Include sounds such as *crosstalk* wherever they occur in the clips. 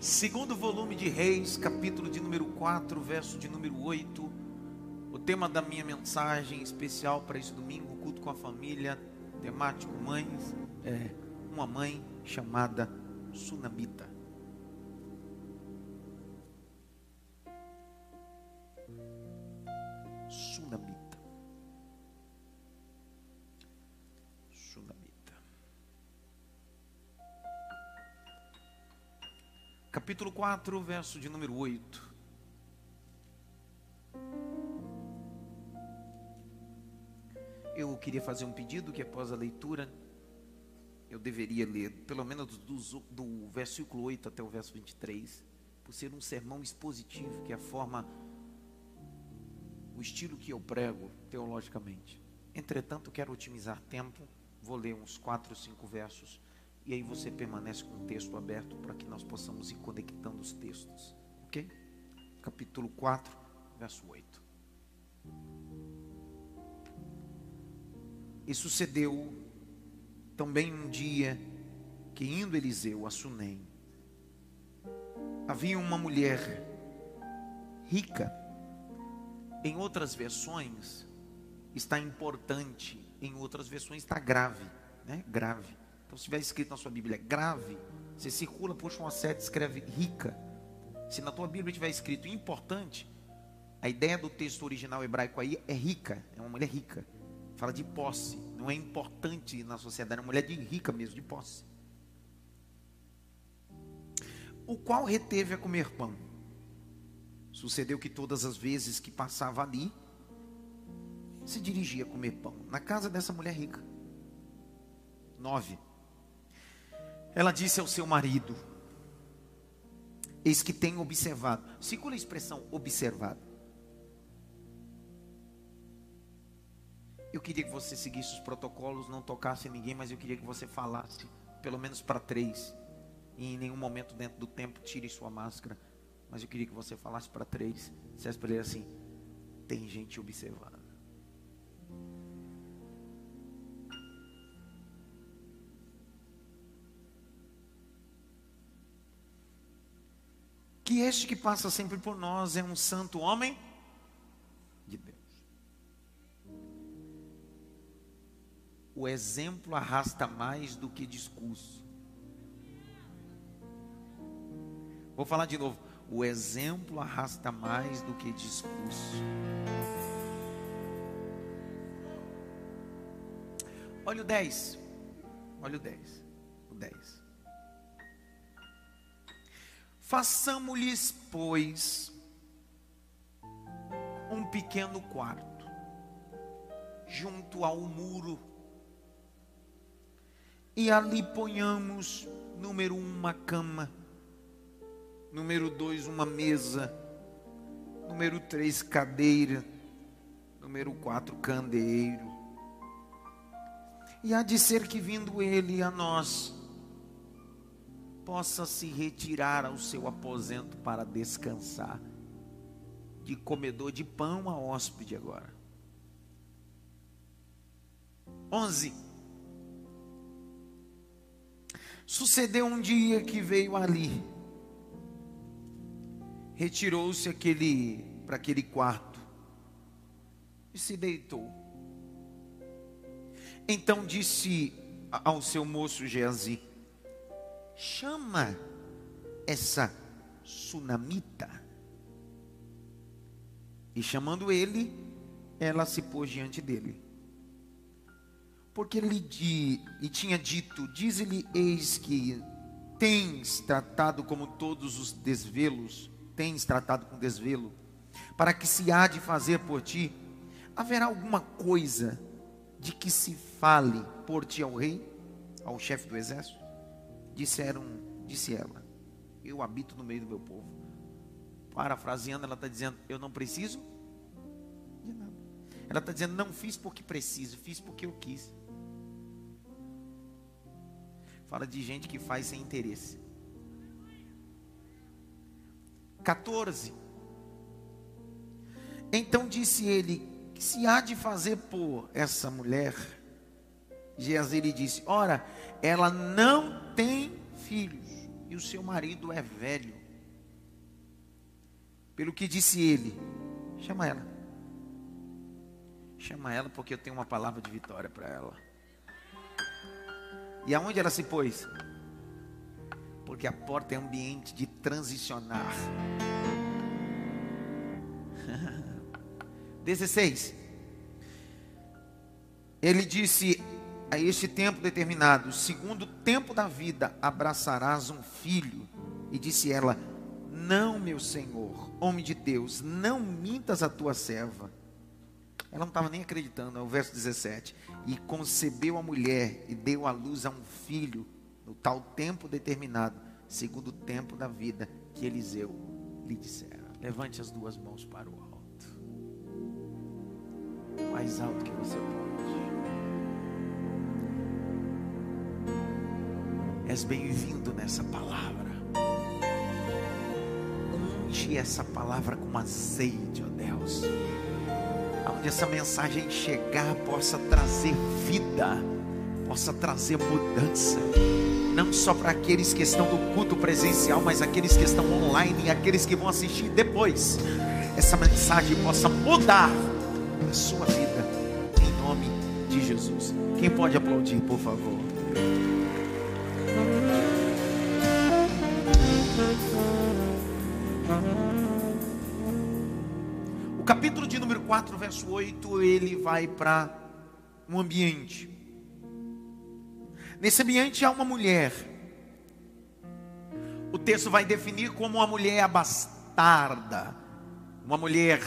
Segundo volume de Reis, capítulo de número 4, verso de número 8. O tema da minha mensagem especial para esse domingo, culto com a família, temático mães, é uma mãe chamada Sunamita. Capítulo 4, verso de número 8. Eu queria fazer um pedido que após a leitura eu deveria ler pelo menos do, do versículo 8 até o verso 23, por ser um sermão expositivo, que é a forma, o estilo que eu prego teologicamente. Entretanto, quero otimizar tempo, vou ler uns 4 ou 5 versos, e aí você permanece com o texto aberto para que nós possamos ir conectando os textos, ok? Capítulo 4, verso 8. E sucedeu também um dia que indo Eliseu a Sunem, havia uma mulher rica. Em outras versões está importante, em outras versões está grave, né? Grave. Então se tiver escrito na sua Bíblia grave, você circula, puxa uma seta, escreve rica. Se na tua Bíblia tiver escrito importante, a ideia do texto original hebraico aí é rica, é uma mulher rica. Fala de posse. Não é importante na sociedade. É uma mulher de rica mesmo, de posse. O qual reteve a comer pão. Sucedeu que todas as vezes que passava ali, se dirigia a comer pão. Na casa dessa mulher rica. Nove. Ela disse ao seu marido: Eis que tenho observado. Segura a expressão observado. Eu queria que você seguisse os protocolos, não tocasse ninguém, mas eu queria que você falasse, pelo menos para três. E em nenhum momento dentro do tempo tire sua máscara. Mas eu queria que você falasse para três. Dissesse para ele assim: tem gente observando. Que este que passa sempre por nós é um santo homem de Deus. o exemplo arrasta mais do que discurso. Vou falar de novo. O exemplo arrasta mais do que discurso. Olha o 10. Olha o 10. O 10. Façamos-lhes, pois, um pequeno quarto, junto ao muro e ali ponhamos, número um, uma cama, número dois, uma mesa, número três, cadeira, número quatro, candeeiro. E há de ser que vindo ele a nós, possa se retirar ao seu aposento para descansar, de comedor de pão a hóspede agora. Onze Sucedeu um dia que veio ali, retirou-se aquele para aquele quarto e se deitou. Então disse ao seu moço Geazi: chama essa sunamita. E chamando ele, ela se pôs diante dele porque lhe, di, lhe tinha dito: Diz-lhe, eis que tens tratado como todos os desvelos, tens tratado com desvelo, para que se há de fazer por ti, haverá alguma coisa de que se fale por ti ao rei, ao chefe do exército? Disseram, disse ela: Eu habito no meio do meu povo. Parafraseando, ela está dizendo: Eu não preciso de nada. Ela está dizendo: Não fiz porque preciso, fiz porque eu quis. Fala de gente que faz sem interesse. 14. Então disse ele: Que se há de fazer por essa mulher? Geazi lhe disse: Ora, ela não tem filhos. e o seu marido é velho. Pelo que disse ele, chama ela. Chama ela porque eu tenho uma palavra de vitória para ela. E aonde ela se pôs? Porque a porta é ambiente de transicionar. *laughs* 16. Ele disse: A este tempo determinado, segundo o tempo da vida, abraçarás um filho. E disse ela: Não, meu senhor, homem de Deus, não mintas a tua serva. Ela não estava nem acreditando, é o verso 17. E concebeu a mulher e deu à luz a um filho, no tal tempo determinado, segundo o tempo da vida que Eliseu lhe dissera. Levante as duas mãos para o alto. Mais alto que você pode. És bem-vindo nessa palavra. Unge essa palavra com azeite, ó Deus. Onde essa mensagem chegar possa trazer vida, possa trazer mudança. Não só para aqueles que estão no culto presencial, mas aqueles que estão online e aqueles que vão assistir depois. Essa mensagem possa mudar a sua vida, em nome de Jesus. Quem pode aplaudir, por favor? 4, verso 8, ele vai para um ambiente. Nesse ambiente há uma mulher. O texto vai definir como uma mulher abastarda, uma mulher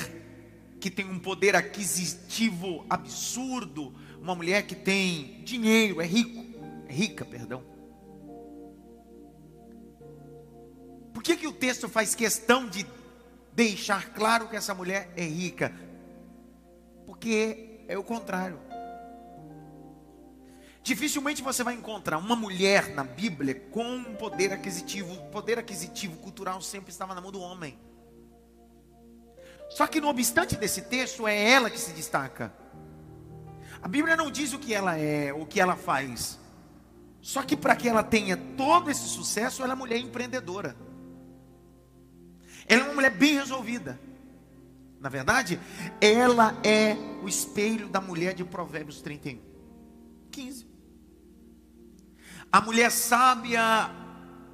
que tem um poder aquisitivo absurdo, uma mulher que tem dinheiro, é rico, é rica, perdão. Por que, que o texto faz questão de deixar claro que essa mulher é rica? Porque é o contrário. Dificilmente você vai encontrar uma mulher na Bíblia com um poder aquisitivo. O poder aquisitivo cultural sempre estava na mão do homem. Só que, no obstante desse texto, é ela que se destaca. A Bíblia não diz o que ela é, o que ela faz. Só que para que ela tenha todo esse sucesso, ela é mulher empreendedora. Ela é uma mulher bem resolvida. Na verdade, ela é o espelho da mulher de Provérbios 31. 15. A mulher sábia,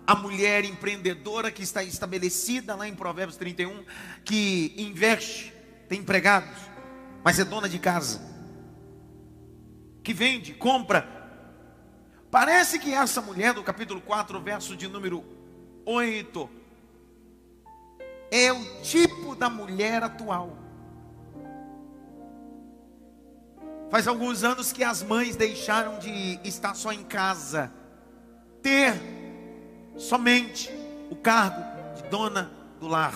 a mulher empreendedora que está estabelecida lá em Provérbios 31, que investe, tem empregados, mas é dona de casa, que vende, compra. Parece que essa mulher do capítulo 4, verso de número 8, é o tipo da mulher atual. Faz alguns anos que as mães deixaram de estar só em casa, ter somente o cargo de dona do lar.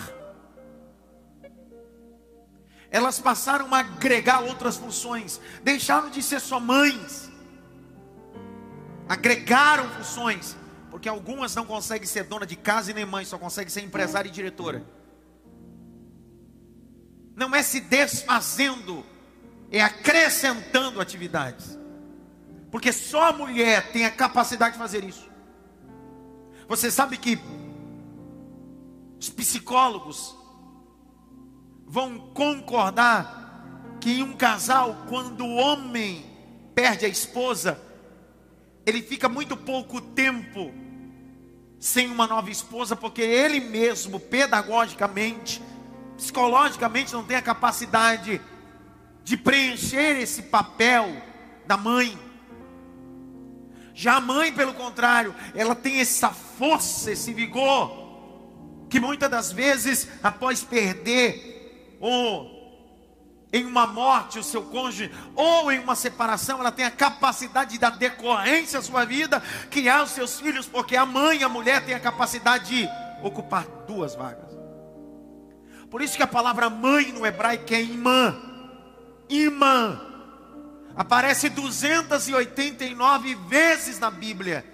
Elas passaram a agregar outras funções, deixaram de ser só mães, agregaram funções, porque algumas não conseguem ser dona de casa e nem mãe, só conseguem ser empresária e diretora não é se desfazendo, é acrescentando atividades. Porque só a mulher tem a capacidade de fazer isso. Você sabe que os psicólogos vão concordar que em um casal, quando o homem perde a esposa, ele fica muito pouco tempo sem uma nova esposa, porque ele mesmo, pedagogicamente, psicologicamente não tem a capacidade de preencher esse papel da mãe. Já a mãe, pelo contrário, ela tem essa força, esse vigor, que muitas das vezes, após perder, ou em uma morte, o seu cônjuge, ou em uma separação, ela tem a capacidade de dar decorrência à sua vida, criar os seus filhos, porque a mãe, a mulher, tem a capacidade de ocupar duas vagas. Por isso que a palavra mãe no hebraico é imã. Imã. Aparece 289 vezes na Bíblia.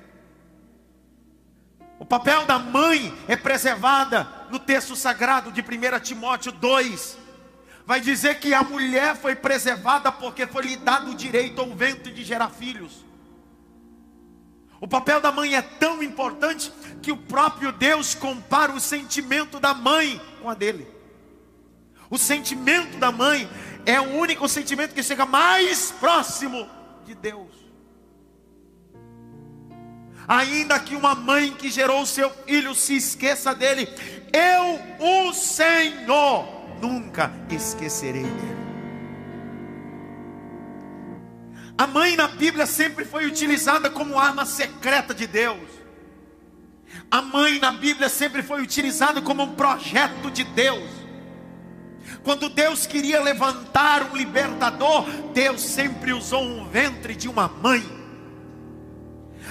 O papel da mãe é preservada no texto sagrado de 1 Timóteo 2. Vai dizer que a mulher foi preservada porque foi lhe dado o direito ao vento de gerar filhos. O papel da mãe é tão importante que o próprio Deus compara o sentimento da mãe com a dele. O sentimento da mãe é o único sentimento que chega mais próximo de Deus. Ainda que uma mãe que gerou seu filho se esqueça dele, eu, o Senhor, nunca esquecerei dele. A mãe na Bíblia sempre foi utilizada como arma secreta de Deus. A mãe na Bíblia sempre foi utilizada como um projeto de Deus. Quando Deus queria levantar um libertador, Deus sempre usou um ventre de uma mãe.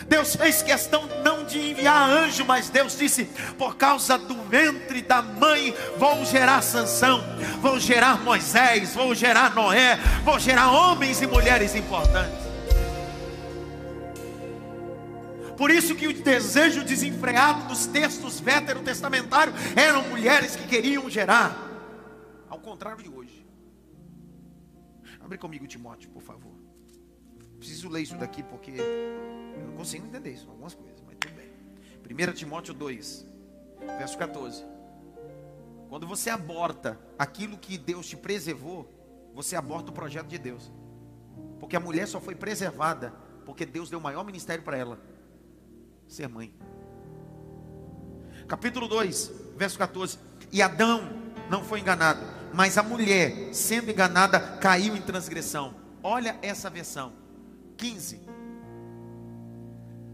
Deus fez questão não de enviar anjo, mas Deus disse: por causa do ventre da mãe, vou gerar Sansão, vou gerar Moisés, vou gerar Noé, vou gerar homens e mulheres importantes. Por isso que o desejo desenfreado dos textos veterotestamentários eram mulheres que queriam gerar. Contrário de hoje. Abre comigo Timóteo, por favor. Preciso ler isso daqui porque eu não consigo entender isso, algumas coisas, mas tudo bem. 1 Timóteo 2, verso 14. Quando você aborta aquilo que Deus te preservou, você aborta o projeto de Deus. Porque a mulher só foi preservada porque Deus deu o maior ministério para ela: ser mãe. Capítulo 2, verso 14. E Adão não foi enganado, mas a mulher, sendo enganada, caiu em transgressão. Olha essa versão. 15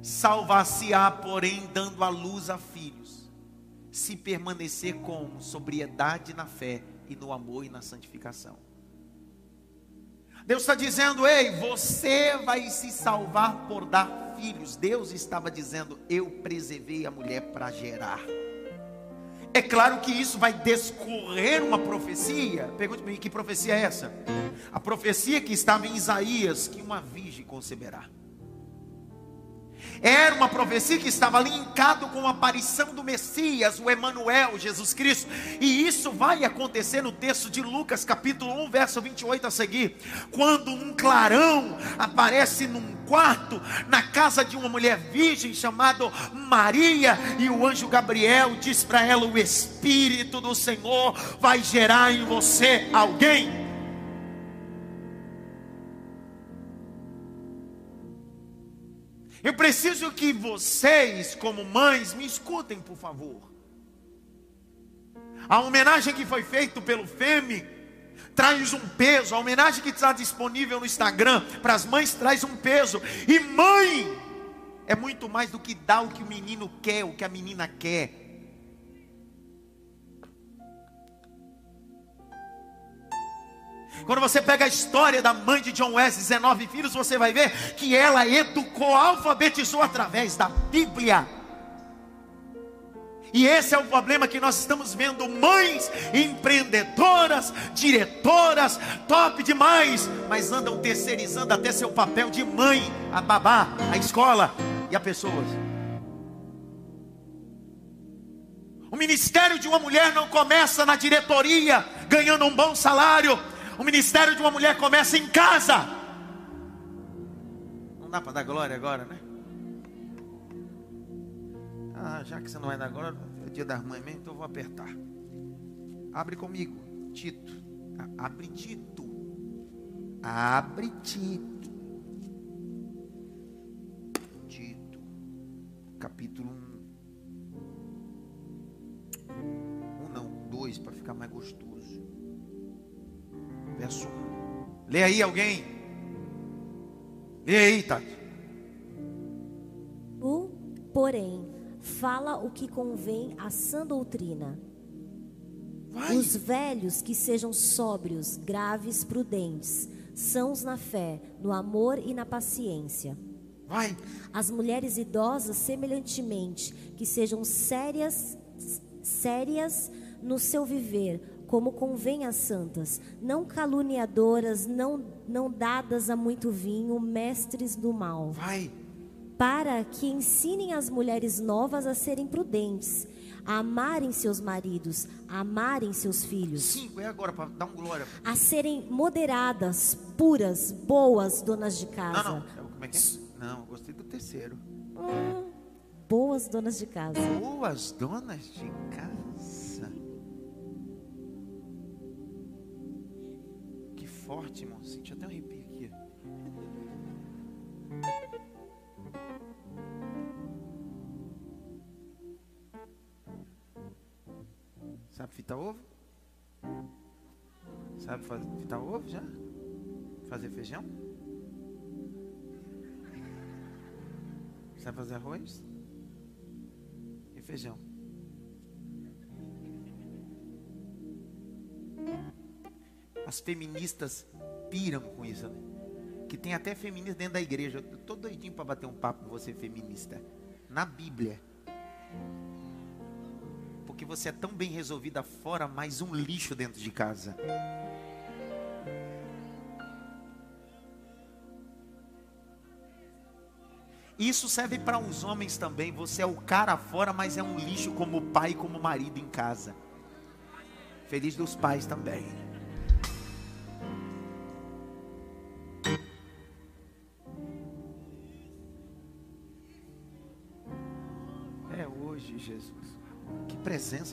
Salvar-se-á, porém, dando a luz a filhos, se permanecer com sobriedade na fé e no amor e na santificação. Deus está dizendo: ei, você vai se salvar por dar filhos. Deus estava dizendo: eu preservei a mulher para gerar. É claro que isso vai descorrer uma profecia. Pergunte-me que profecia é essa? A profecia que estava em Isaías: que uma virgem conceberá. Era uma profecia que estava linkado com a aparição do Messias, o Emanuel, Jesus Cristo. E isso vai acontecer no texto de Lucas, capítulo 1, verso 28 a seguir, quando um clarão aparece num quarto na casa de uma mulher virgem chamada Maria, e o anjo Gabriel diz para ela: "O espírito do Senhor vai gerar em você alguém Eu preciso que vocês, como mães, me escutem, por favor. A homenagem que foi feita pelo FEME traz um peso. A homenagem que está disponível no Instagram para as mães traz um peso. E mãe é muito mais do que dar o que o menino quer, o que a menina quer. Quando você pega a história da mãe de John Wesley, 19 filhos, você vai ver que ela educou, alfabetizou através da Bíblia. E esse é o problema que nós estamos vendo: mães empreendedoras, diretoras, top demais, mas andam terceirizando até seu papel de mãe, a babá, a escola e a pessoas. O ministério de uma mulher não começa na diretoria, ganhando um bom salário, o ministério de uma mulher começa em casa. Não dá para dar glória agora, né? Ah, já que você não vai dar glória, é dia das mães mesmo, então eu vou apertar. Abre comigo, Tito. Abre Tito. Abre Tito. Tito. Capítulo 1. Lê aí alguém. Lê aí, Tati. O, porém, fala o que convém à sã doutrina. Vai. Os velhos que sejam sóbrios, graves, prudentes, sãos na fé, no amor e na paciência. Vai. As mulheres idosas, semelhantemente, que sejam sérias, sérias no seu viver, como convém às santas, não caluniadoras, não, não dadas a muito vinho, mestres do mal. Vai. Para que ensinem as mulheres novas a serem prudentes, a amarem seus maridos, a amarem seus filhos. Cinco, é agora para dar um glória. A serem moderadas, puras, boas donas de casa. Não, não. Como é que é? Não, gostei do terceiro. Hum, boas donas de casa. Boas donas de casa. Forte, irmão. Senti até um arrepio aqui. Sabe fritar ovo? Sabe fazer, fritar ovo já? Fazer feijão? Sabe fazer arroz? E feijão? As feministas piram com isso, né? Que tem até feminista dentro da igreja. Eu tô doidinho para bater um papo com você, feminista. Na Bíblia. Porque você é tão bem resolvida fora, mas um lixo dentro de casa. Isso serve para os homens também. Você é o cara fora, mas é um lixo como pai como marido em casa. Feliz dos pais também.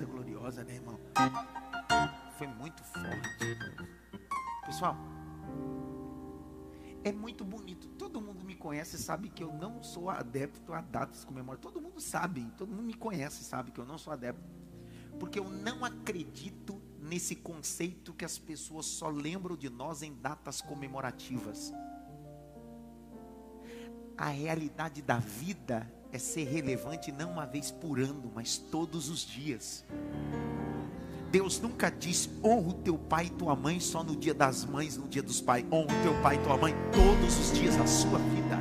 Gloriosa, né, irmão? Foi muito forte. Pessoal, é muito bonito. Todo mundo me conhece e sabe que eu não sou adepto a datas comemorativas. Todo mundo sabe, todo mundo me conhece sabe que eu não sou adepto. Porque eu não acredito nesse conceito que as pessoas só lembram de nós em datas comemorativas. A realidade da vida é ser relevante não uma vez por ano, mas todos os dias. Deus nunca diz honra o teu pai e tua mãe só no dia das mães, no dia dos pais. Honra o teu pai e tua mãe todos os dias da sua vida.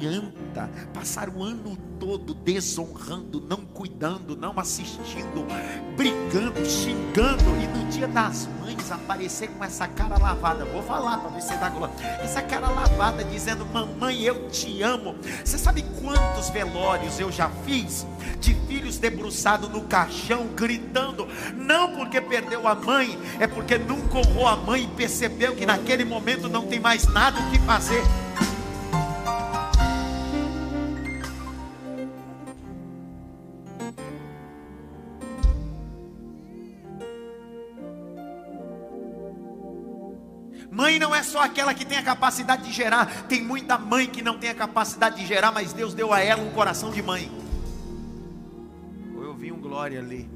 Adianta passar o ano todo desonrando, não cuidando, não assistindo, brigando, xingando e no dia das mães aparecer com essa cara lavada. Vou falar para você dar glória. Essa cara lavada dizendo: "Mamãe, eu te amo". Você sabe quantos velórios eu já fiz de filhos debruçados no caixão gritando, não porque perdeu a mãe, é porque nunca honrou a mãe e percebeu que naquele momento não tem mais nada o que fazer. É só aquela que tem a capacidade de gerar. Tem muita mãe que não tem a capacidade de gerar, mas Deus deu a ela um coração de mãe. Eu vi um glória ali.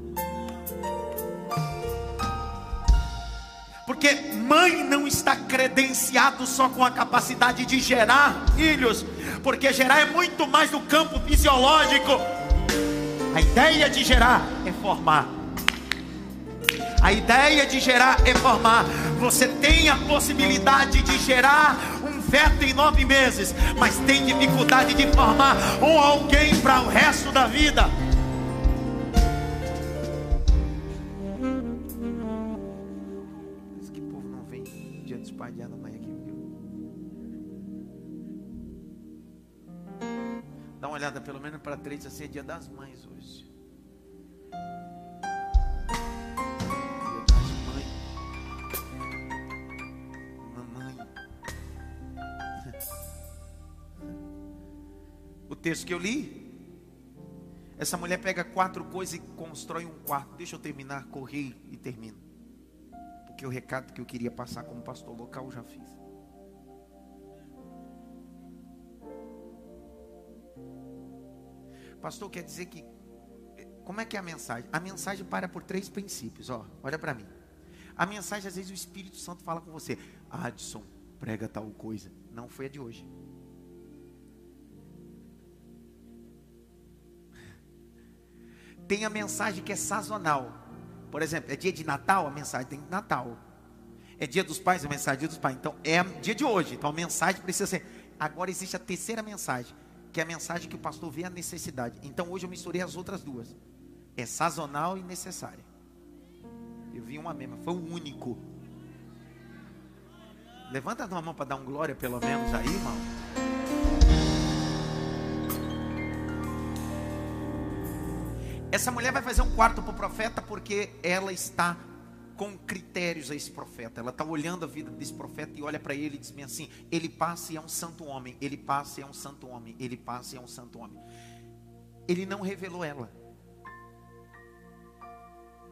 Porque mãe não está credenciado só com a capacidade de gerar filhos, porque gerar é muito mais do campo fisiológico. A ideia de gerar é formar. A ideia de gerar é formar. Você tem a possibilidade de gerar um feto em nove meses, mas tem dificuldade de formar um alguém para o resto da vida. Que povo não vem mãe aqui? Dá uma olhada pelo menos para três, assim é dia das mães hoje. Texto que eu li, essa mulher pega quatro coisas e constrói um quarto. Deixa eu terminar, correr e termino. Porque o recado que eu queria passar como pastor local eu já fiz. Pastor, quer dizer que. Como é que é a mensagem? A mensagem para por três princípios. Ó, olha para mim. A mensagem, às vezes, o Espírito Santo fala com você. Adson, prega tal coisa. Não foi a de hoje. Tem a mensagem que é sazonal. Por exemplo, é dia de Natal, a mensagem tem Natal. É dia dos pais, a mensagem é dia dos pais. Então, é dia de hoje. Então, a mensagem precisa ser. Agora existe a terceira mensagem, que é a mensagem que o pastor vê a necessidade. Então, hoje eu misturei as outras duas. É sazonal e necessária. Eu vi uma mesma, foi o único. Levanta a tua mão para dar um glória, pelo menos aí, irmão. Essa mulher vai fazer um quarto para o profeta porque ela está com critérios a esse profeta. Ela está olhando a vida desse profeta e olha para ele e diz assim: ele passa e é um santo homem, ele passa e é um santo homem, ele passa e é um santo homem. Ele não revelou ela.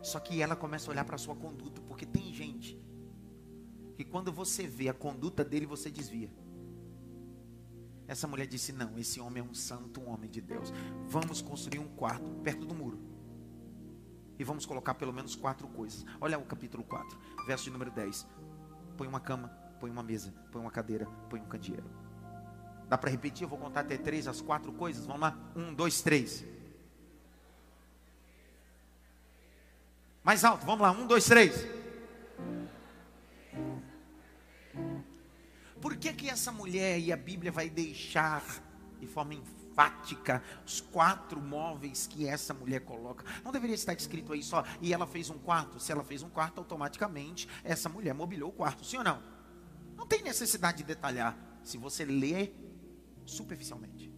Só que ela começa a olhar para a sua conduta, porque tem gente que quando você vê a conduta dele, você desvia. Essa mulher disse: Não, esse homem é um santo, um homem de Deus. Vamos construir um quarto perto do muro. E vamos colocar pelo menos quatro coisas. Olha o capítulo 4, verso de número 10. Põe uma cama, põe uma mesa, põe uma cadeira, põe um candeeiro. Dá para repetir? Eu vou contar até três, as quatro coisas. Vamos lá? Um, dois, três. Mais alto, vamos lá. Um, dois, três. Por que que essa mulher e a Bíblia vai deixar de forma enfática os quatro móveis que essa mulher coloca? Não deveria estar escrito aí só, e ela fez um quarto? Se ela fez um quarto, automaticamente essa mulher mobiliou o quarto, sim ou não? Não tem necessidade de detalhar, se você lê superficialmente.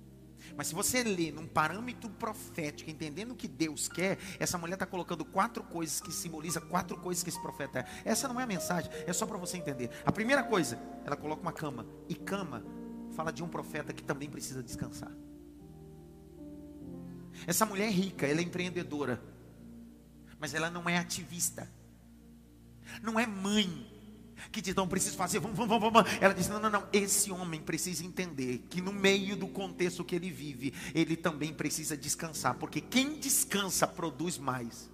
Mas se você lê num parâmetro profético, entendendo o que Deus quer, essa mulher está colocando quatro coisas que simbolizam quatro coisas que esse profeta é. Essa não é a mensagem, é só para você entender. A primeira coisa, ela coloca uma cama. E cama fala de um profeta que também precisa descansar. Essa mulher é rica, ela é empreendedora. Mas ela não é ativista. Não é mãe que diz, não preciso fazer, vamos, vamos, vamos. Ela diz, não, não, não, esse homem precisa entender que no meio do contexto que ele vive, ele também precisa descansar, porque quem descansa produz mais.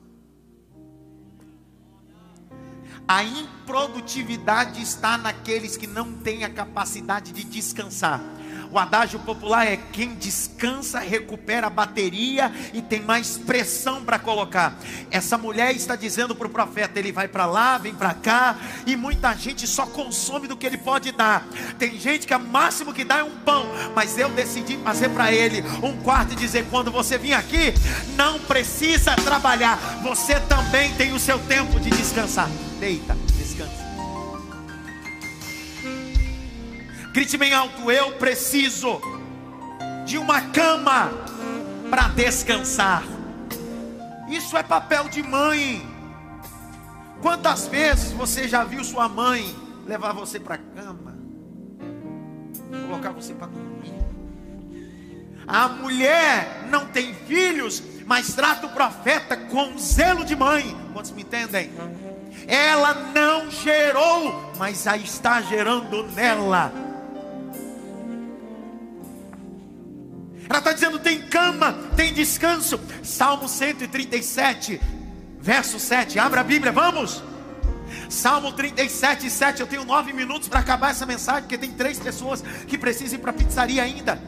A improdutividade está naqueles que não têm a capacidade de descansar. O adágio popular é: quem descansa recupera a bateria e tem mais pressão para colocar. Essa mulher está dizendo para o profeta: ele vai para lá, vem para cá, e muita gente só consome do que ele pode dar. Tem gente que o máximo que dá é um pão, mas eu decidi fazer para ele um quarto e dizer: quando você vir aqui, não precisa trabalhar, você também tem o seu tempo de descansar. Deita, Grite bem alto: Eu preciso de uma cama para descansar. Isso é papel de mãe. Quantas vezes você já viu sua mãe levar você para a cama, colocar você para dormir? A mulher não tem filhos, mas trata o profeta com zelo de mãe. Quantos me entendem? Ela não gerou, mas está gerando nela Ela está dizendo: tem cama, tem descanso. Salmo 137, verso 7. Abra a Bíblia, vamos. Salmo 37, 7. Eu tenho nove minutos para acabar essa mensagem, porque tem três pessoas que precisam ir para a pizzaria ainda.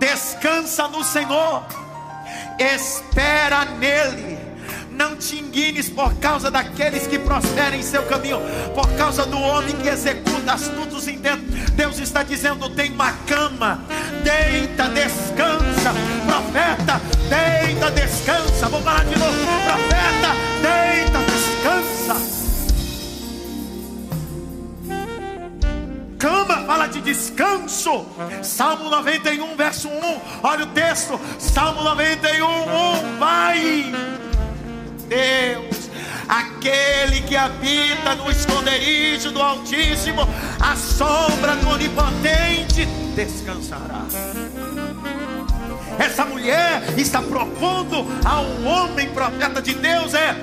Descansa no Senhor, espera nele não te inguines por causa daqueles que prosperam em seu caminho, por causa do homem que executa astutos intentos. Deus está dizendo: tem uma cama, deita, descansa, profeta, deita, descansa. Vamos falar de novo, profeta, deita, descansa. cama fala de descanso. Salmo 91, verso 1. Olha o texto. Salmo 91, 1. Vai. Deus. Aquele que habita no esconderijo do Altíssimo, a sombra do Onipotente descansará. Essa mulher está propondo ao homem profeta de Deus é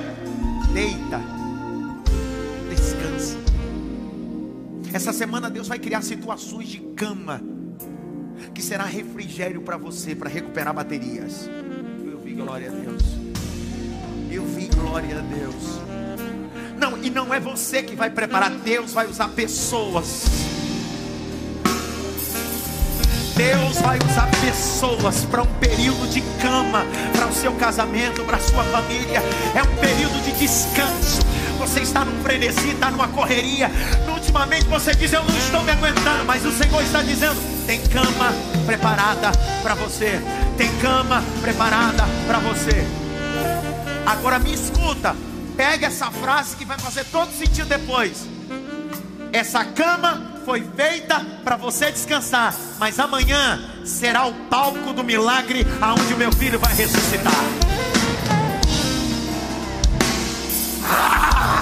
deita, descansa. Essa semana Deus vai criar situações de cama que será refrigério para você para recuperar baterias. Eu vi glória a Deus. Eu vi glória a Deus. Não, e não é você que vai preparar, Deus vai usar pessoas. Deus vai usar pessoas para um período de cama, para o seu casamento, para a sua família. É um período de descanso. Você está num frenesi, está numa correria. Ultimamente você diz: Eu não estou me aguentando, mas o Senhor está dizendo: Tem cama preparada para você. Tem cama preparada para você. Agora me escuta, pega essa frase que vai fazer todo sentido depois. Essa cama foi feita para você descansar, mas amanhã será o palco do milagre aonde meu filho vai ressuscitar. Ah!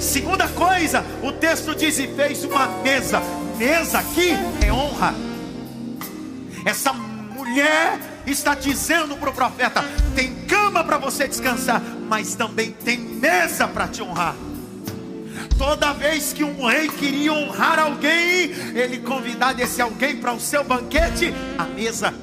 Segunda coisa, o texto diz e fez uma mesa. Mesa aqui é honra. Essa mulher está dizendo para o profeta: tem cama para você descansar, mas também tem mesa para te honrar. Toda vez que um rei queria honrar alguém, ele convidava esse alguém para o seu banquete, a mesa.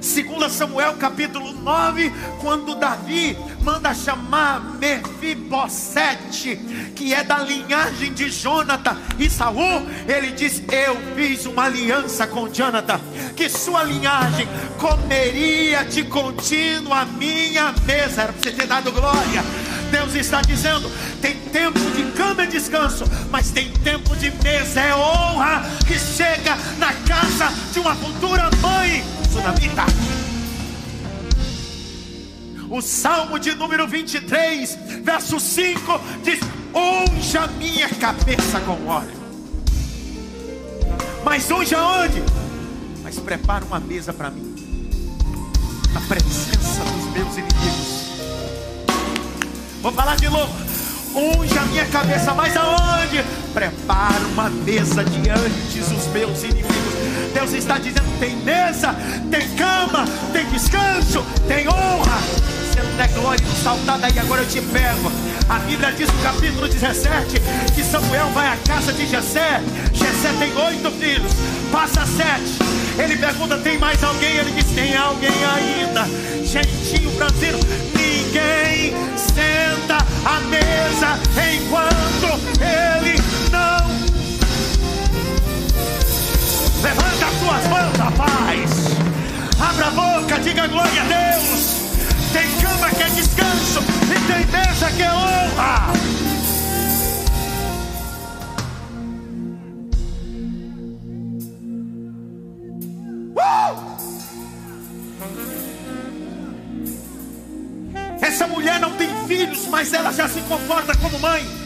Segundo Samuel capítulo 9, quando Davi manda chamar Mefibosete, que é da linhagem de Jonathan e Saul, ele diz: Eu fiz uma aliança com Jonathan, que sua linhagem comeria de contínuo a minha mesa. Era para você ter dado glória. Deus está dizendo: tem tempo de cama e descanso, mas tem tempo de mesa, é honra que chega na casa de uma futura mãe sunamita. O Salmo de número 23, verso 5 diz: Unja minha cabeça com óleo. Mas unja onde? Mas prepara uma mesa para mim, na presença dos meus inimigos. Vou falar de novo. Unja minha cabeça, mas aonde? Prepara uma mesa diante dos meus inimigos. Deus está dizendo: tem mesa, tem cama, tem descanso, tem honra. Você não der glória saltar daí, agora eu te pego. A Bíblia diz no capítulo 17 que Samuel vai à casa de Jessé. Jessé tem oito filhos, passa sete. Ele pergunta: tem mais alguém? Ele diz: tem alguém ainda. Gentinho brasileiro, ninguém senta à mesa enquanto ele não. Levanta as tuas mãos, rapaz. Abra a boca, diga glória a Deus. Tem cama que é descanso e tem mesa que é honra. Uh! Essa mulher não tem filhos, mas ela já se comporta como mãe.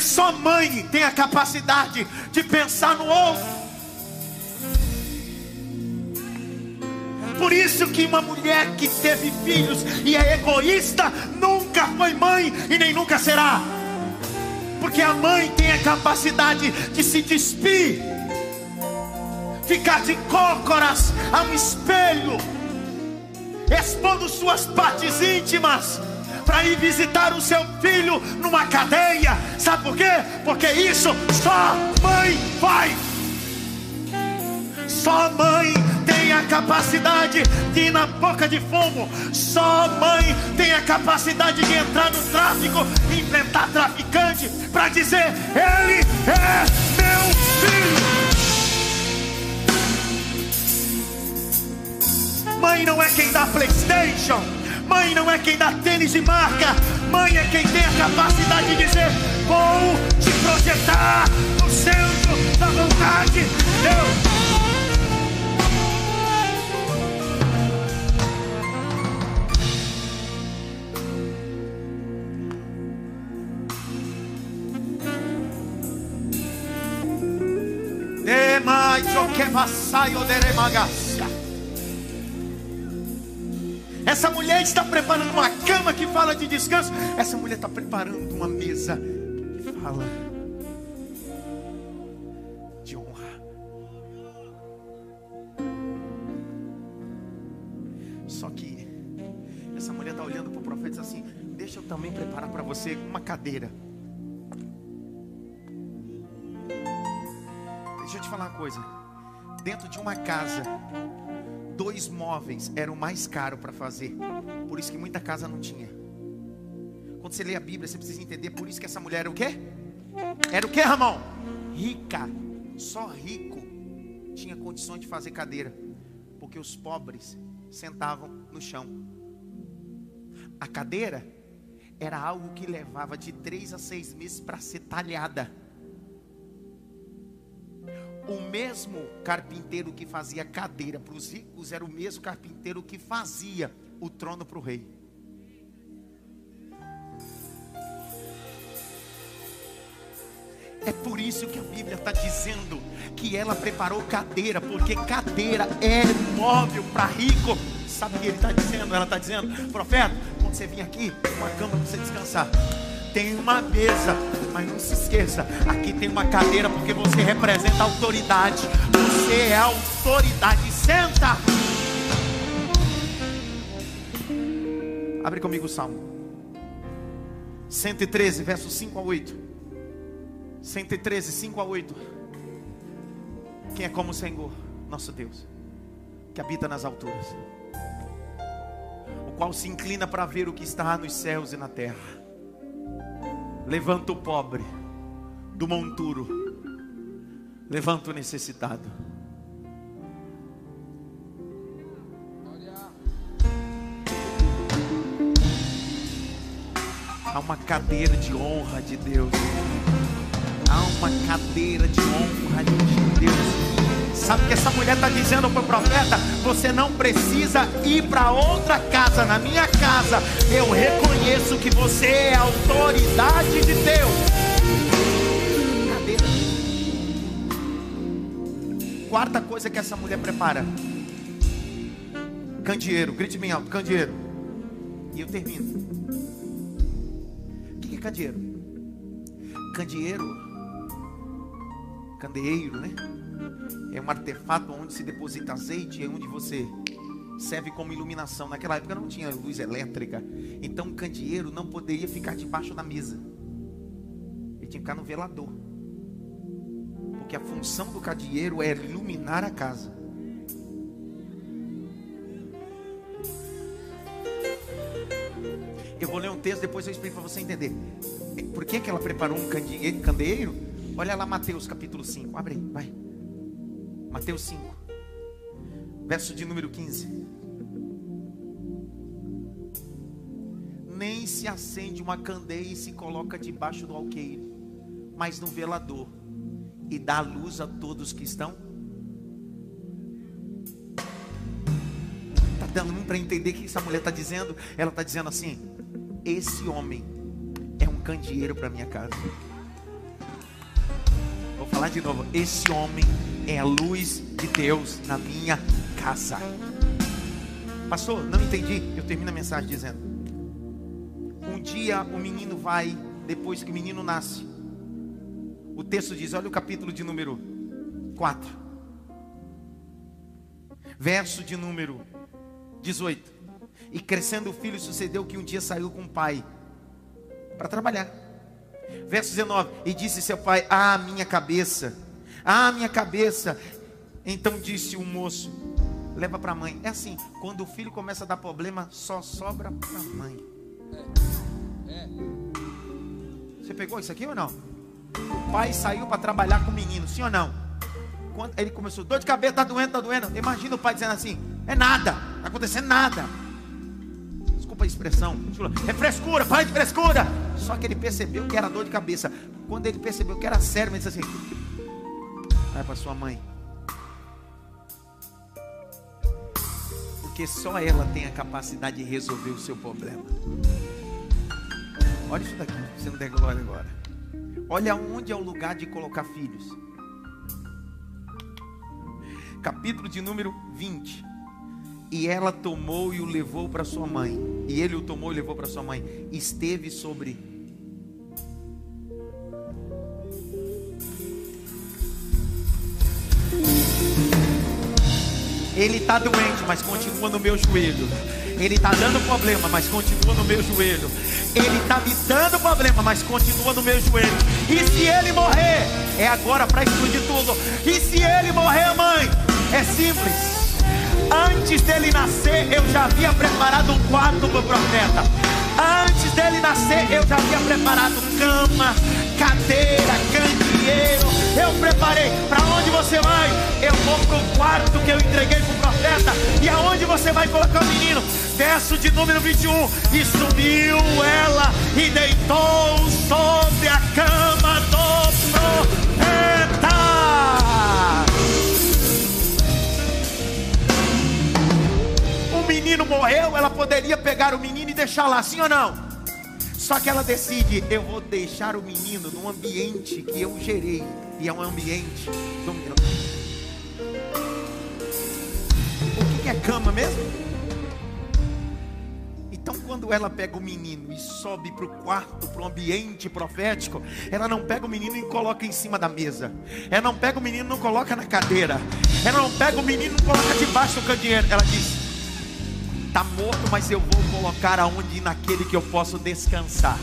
Só mãe tem a capacidade de pensar no outro. Por isso que uma mulher que teve filhos e é egoísta nunca foi mãe e nem nunca será. Porque a mãe tem a capacidade de se despir, ficar de cócoras a um espelho, expondo suas partes íntimas para ir visitar o seu filho numa cadeia. Sabe por quê? Porque isso só mãe faz. Só mãe tem a capacidade de ir na boca de fumo. Só mãe tem a capacidade de entrar no tráfico enfrentar traficante para dizer: Ele é meu filho. Mãe não é quem dá PlayStation. Mãe não é quem dá tênis de marca. Mãe é quem tem a capacidade de dizer: Vou te projetar no centro da vontade de Deus. Essa mulher está preparando uma cama que fala de descanso. Essa mulher está preparando uma mesa que fala de honra. Só que essa mulher está olhando para o profeta e diz assim: Deixa eu também preparar para você uma cadeira. Deixa eu te falar uma coisa. Dentro de uma casa, dois móveis eram mais caro para fazer. Por isso que muita casa não tinha. Quando você lê a Bíblia, você precisa entender por isso que essa mulher era o quê? Era o quê, Ramon? Rica. Só rico tinha condições de fazer cadeira, porque os pobres sentavam no chão. A cadeira era algo que levava de três a seis meses para ser talhada o mesmo carpinteiro que fazia cadeira para os ricos era o mesmo carpinteiro que fazia o trono para o rei. É por isso que a Bíblia está dizendo que ela preparou cadeira, porque cadeira é móvel para rico. Sabe o que ele está dizendo? Ela está dizendo, profeta, quando você vir aqui, uma cama para você descansar. Tem uma mesa, mas não se esqueça, aqui tem uma cadeira porque você representa autoridade. Você é autoridade. Senta. Abre comigo o Salmo 113, versos 5 a 8. 113, 5 a 8. Quem é como o Senhor, nosso Deus, que habita nas alturas, o qual se inclina para ver o que está nos céus e na terra. Levanta o pobre do monturo, levanta o necessitado. Há uma cadeira de honra de Deus. Há uma cadeira de honra de Deus. Sabe o que essa mulher está dizendo para o profeta? Você não precisa ir para outra casa. Na minha casa, eu reconheço que você é autoridade de Deus. Cadeira. Quarta coisa que essa mulher prepara: candeeiro. Grite bem alto: candeeiro. E eu termino candeeiro? Candeeiro, candeeiro, né? É um artefato onde se deposita azeite, é onde você serve como iluminação. Naquela época não tinha luz elétrica, então o candeeiro não poderia ficar debaixo da mesa. Ele tinha que ficar no velador. Porque a função do candeeiro é iluminar a casa. Eu vou ler um texto, depois eu explico para você entender. Por que, que ela preparou um candeeiro? Olha lá Mateus capítulo 5. Abre aí, vai. Mateus 5. Verso de número 15. Nem se acende uma candeia e se coloca debaixo do alqueire, mas no velador, e dá luz a todos que estão. Está dando para entender o que essa mulher está dizendo? Ela está dizendo assim: esse homem é um candeeiro para minha casa. Vou falar de novo. Esse homem é a luz de Deus na minha casa. Pastor, não entendi. Eu termino a mensagem dizendo: Um dia o menino vai, depois que o menino nasce. O texto diz: olha o capítulo de número 4, verso de número 18. E crescendo o filho, sucedeu que um dia saiu com o pai para trabalhar. Verso 19: E disse seu pai: Ah, minha cabeça, ah, minha cabeça. Então disse o moço: Leva para a mãe. É assim, quando o filho começa a dar problema, só sobra para a mãe. Você pegou isso aqui ou não? O pai saiu para trabalhar com o menino, sim ou não? Quando ele começou, dor de cabeça, tá doendo, tá doendo. Imagina o pai dizendo assim: É nada, não tá acontecendo nada desculpa a expressão, é frescura, pai de frescura. Só que ele percebeu que era dor de cabeça. Quando ele percebeu que era sério, ele disse assim: vai para sua mãe. Porque só ela tem a capacidade de resolver o seu problema. Olha isso daqui, você não der glória agora. Olha onde é o lugar de colocar filhos. Capítulo de número 20. E ela tomou e o levou para sua mãe. E ele o tomou e levou para sua mãe. Esteve sobre. Ele está doente, mas continua no meu joelho. Ele está dando problema, mas continua no meu joelho. Ele está me dando problema, mas continua no meu joelho. E se ele morrer, é agora para explodir tudo. E se ele morrer, mãe, é simples. Antes dele nascer, eu já havia preparado um quarto para o profeta. Antes dele nascer, eu já havia preparado cama, cadeira, candeeiro. Eu preparei. Para onde você vai? Eu vou para o quarto que eu entreguei para o profeta. E aonde você vai colocar o menino? Verso de número 21. E subiu ela e deitou sobre a cama do profeta. menino morreu, ela poderia pegar o menino e deixar lá, sim ou não? Só que ela decide, eu vou deixar o menino num ambiente que eu gerei, e é um ambiente. O que é cama mesmo? Então, quando ela pega o menino e sobe para o quarto, para o ambiente profético, ela não pega o menino e coloca em cima da mesa. Ela não pega o menino e não coloca na cadeira. Ela não pega o menino e não coloca debaixo do candeeiro. Ela diz: Está morto, mas eu vou colocar aonde naquele que eu posso descansar.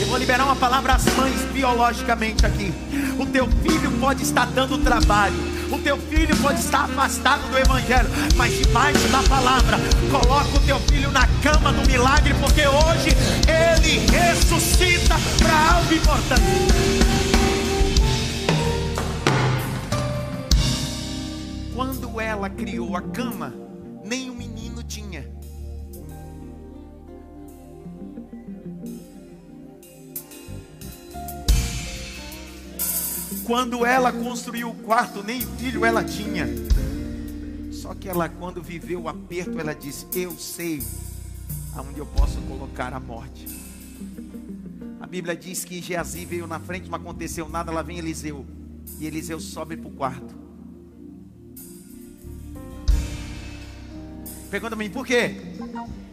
Eu vou liberar uma palavra às mães biologicamente aqui. O teu filho pode estar dando trabalho o teu filho pode estar afastado do Evangelho, mas debaixo da palavra, coloca o teu filho na cama do milagre, porque hoje ele ressuscita para algo importante. Criou a cama, nem o menino tinha. Quando ela construiu o quarto, nem filho ela tinha. Só que ela, quando viveu o aperto, ela disse: Eu sei aonde eu posso colocar a morte. A Bíblia diz que Geazi veio na frente, não aconteceu nada. Lá vem Eliseu. E Eliseu sobe para o quarto. Pergunta para mim, por quê?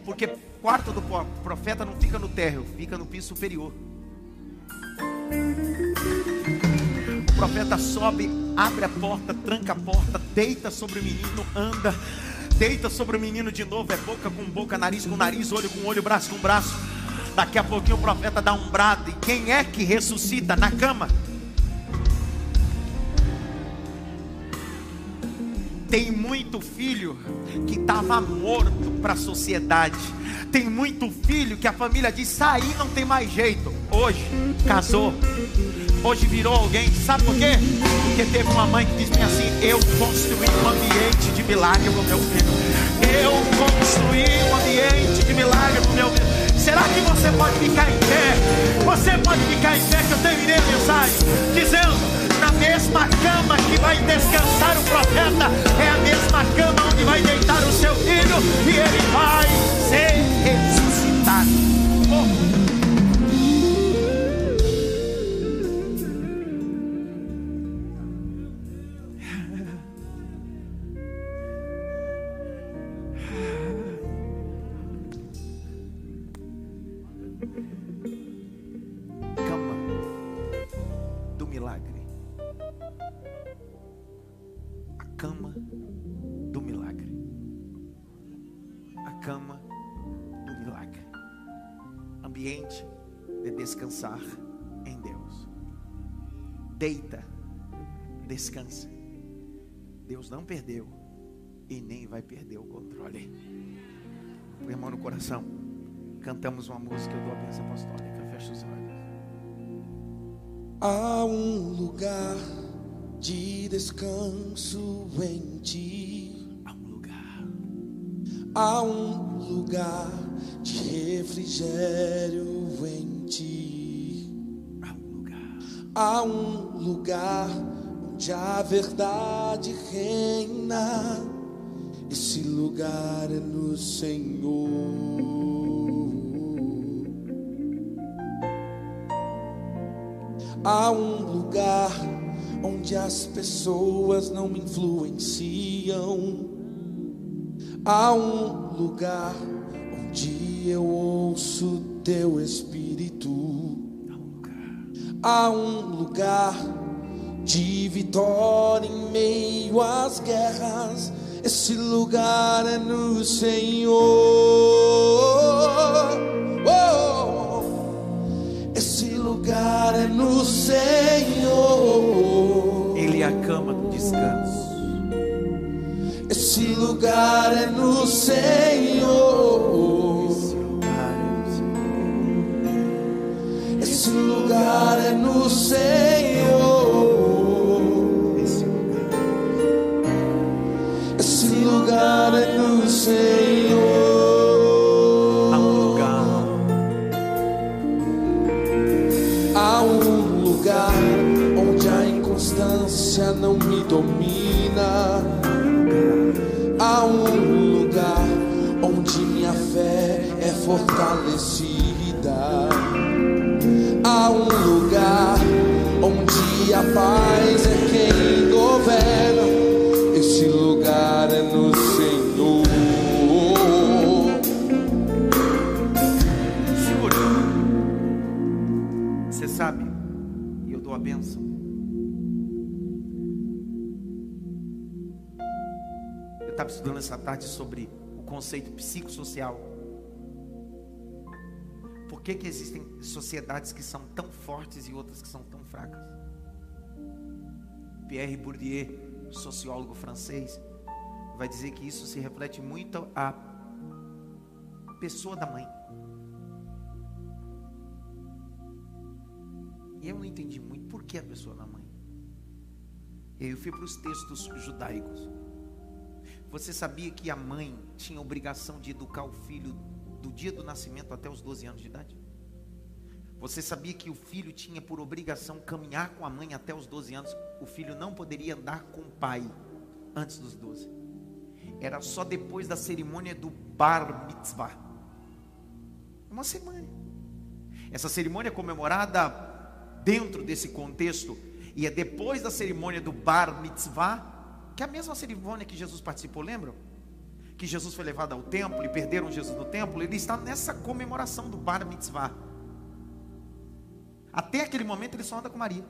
Porque o quarto do profeta não fica no térreo, fica no piso superior profeta sobe, abre a porta, tranca a porta, deita sobre o menino, anda, deita sobre o menino de novo, é boca com boca, nariz com nariz, olho com olho, braço com braço. Daqui a pouquinho o profeta dá um brado, e quem é que ressuscita na cama? Tem muito filho que estava morto para a sociedade. Tem muito filho que a família diz: sair não tem mais jeito. Hoje, casou. Hoje virou alguém. Sabe por quê? Porque teve uma mãe que disse assim: Eu construí um ambiente de milagre para o meu filho. Eu construí descansar em Deus. Deita, descansa. Deus não perdeu e nem vai perder o controle. Põe a mão no coração. Cantamos uma música, eu dou a bênção apostólica. Fecha os olhos. Há um lugar de descanso em ti. Há um lugar. Há um lugar de refrigério em ti há um lugar onde a verdade reina. Esse lugar é no Senhor. Há um lugar onde as pessoas não me influenciam. Há um lugar onde eu ouço teu Espírito há um lugar de vitória em meio às guerras. Esse lugar é no Senhor. Oh, esse lugar é no Senhor. Ele é a cama do descanso. Esse lugar é no Senhor. lugar é no Senhor. Esse lugar é no Senhor. fortalecida. Há um lugar onde a paz é quem governa. Esse lugar é no Senhor. Segura. Você sabe, e eu dou a benção. Eu estava estudando essa tarde sobre o conceito psicossocial que, que existem sociedades que são tão fortes e outras que são tão fracas? Pierre Bourdieu, sociólogo francês, vai dizer que isso se reflete muito a pessoa da mãe. E eu não entendi muito por que a pessoa da mãe. Eu fui para os textos judaicos. Você sabia que a mãe tinha obrigação de educar o filho do dia do nascimento até os 12 anos de idade? Você sabia que o filho tinha por obrigação caminhar com a mãe até os 12 anos? O filho não poderia andar com o pai antes dos 12. Era só depois da cerimônia do Bar Mitzvah. Uma cerimônia. Essa cerimônia é comemorada dentro desse contexto e é depois da cerimônia do Bar Mitzvah, que é a mesma cerimônia que Jesus participou, lembram? Que Jesus foi levado ao templo e perderam Jesus no templo, ele está nessa comemoração do Bar Mitzvah. Até aquele momento ele só anda com Maria.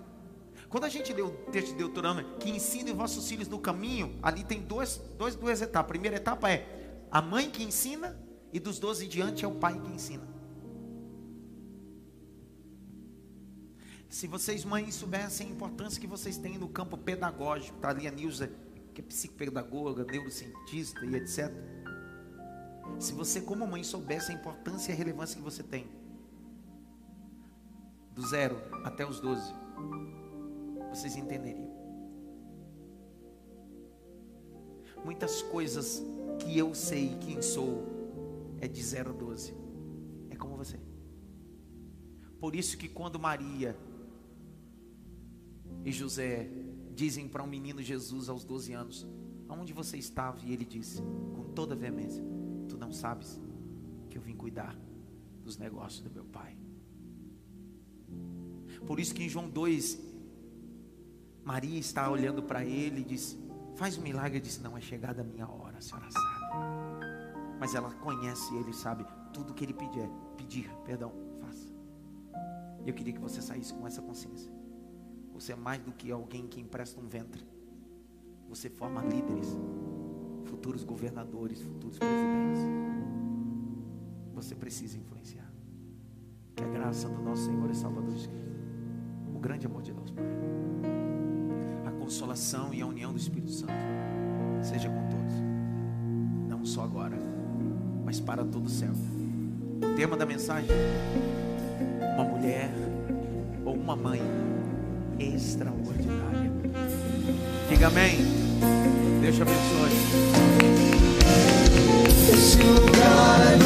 Quando a gente lê o texto de Deuteronômio, que ensine vossos filhos no caminho, ali tem dois, duas etapas. A primeira etapa é a mãe que ensina, e dos doze em diante é o pai que ensina. Se vocês, mães, soubessem a importância que vocês têm no campo pedagógico, está ali a Nilza, que é psicopedagoga, neurocientista e etc. Se você, como mãe, soubesse a importância e a relevância que você tem, do zero até os doze, vocês entenderiam. Muitas coisas que eu sei quem sou é de zero a doze. É como você. Por isso que quando Maria e José dizem para um menino Jesus aos 12 anos: Aonde você estava? E ele disse, com toda veemência: Tu não sabes que eu vim cuidar dos negócios do meu pai. Por isso que em João 2, Maria está olhando para ele e diz: Faz um milagre. Ele disse: Não, é chegada a minha hora, a senhora sabe. Mas ela conhece ele, sabe tudo que ele pedir, pedir, perdão, faça. Eu queria que você saísse com essa consciência. Você é mais do que alguém que empresta um ventre. Você forma líderes, futuros governadores, futuros presidentes. Você precisa influenciar. Que a graça do nosso Senhor e Salvador Jesus Cristo, o grande amor de Deus, Pai, a consolação e a união do Espírito Santo seja com todos, não só agora, mas para todo céu. O tema da mensagem: uma mulher ou uma mãe extraordinária. Diga amém. Deus te abençoe. Esse lugar é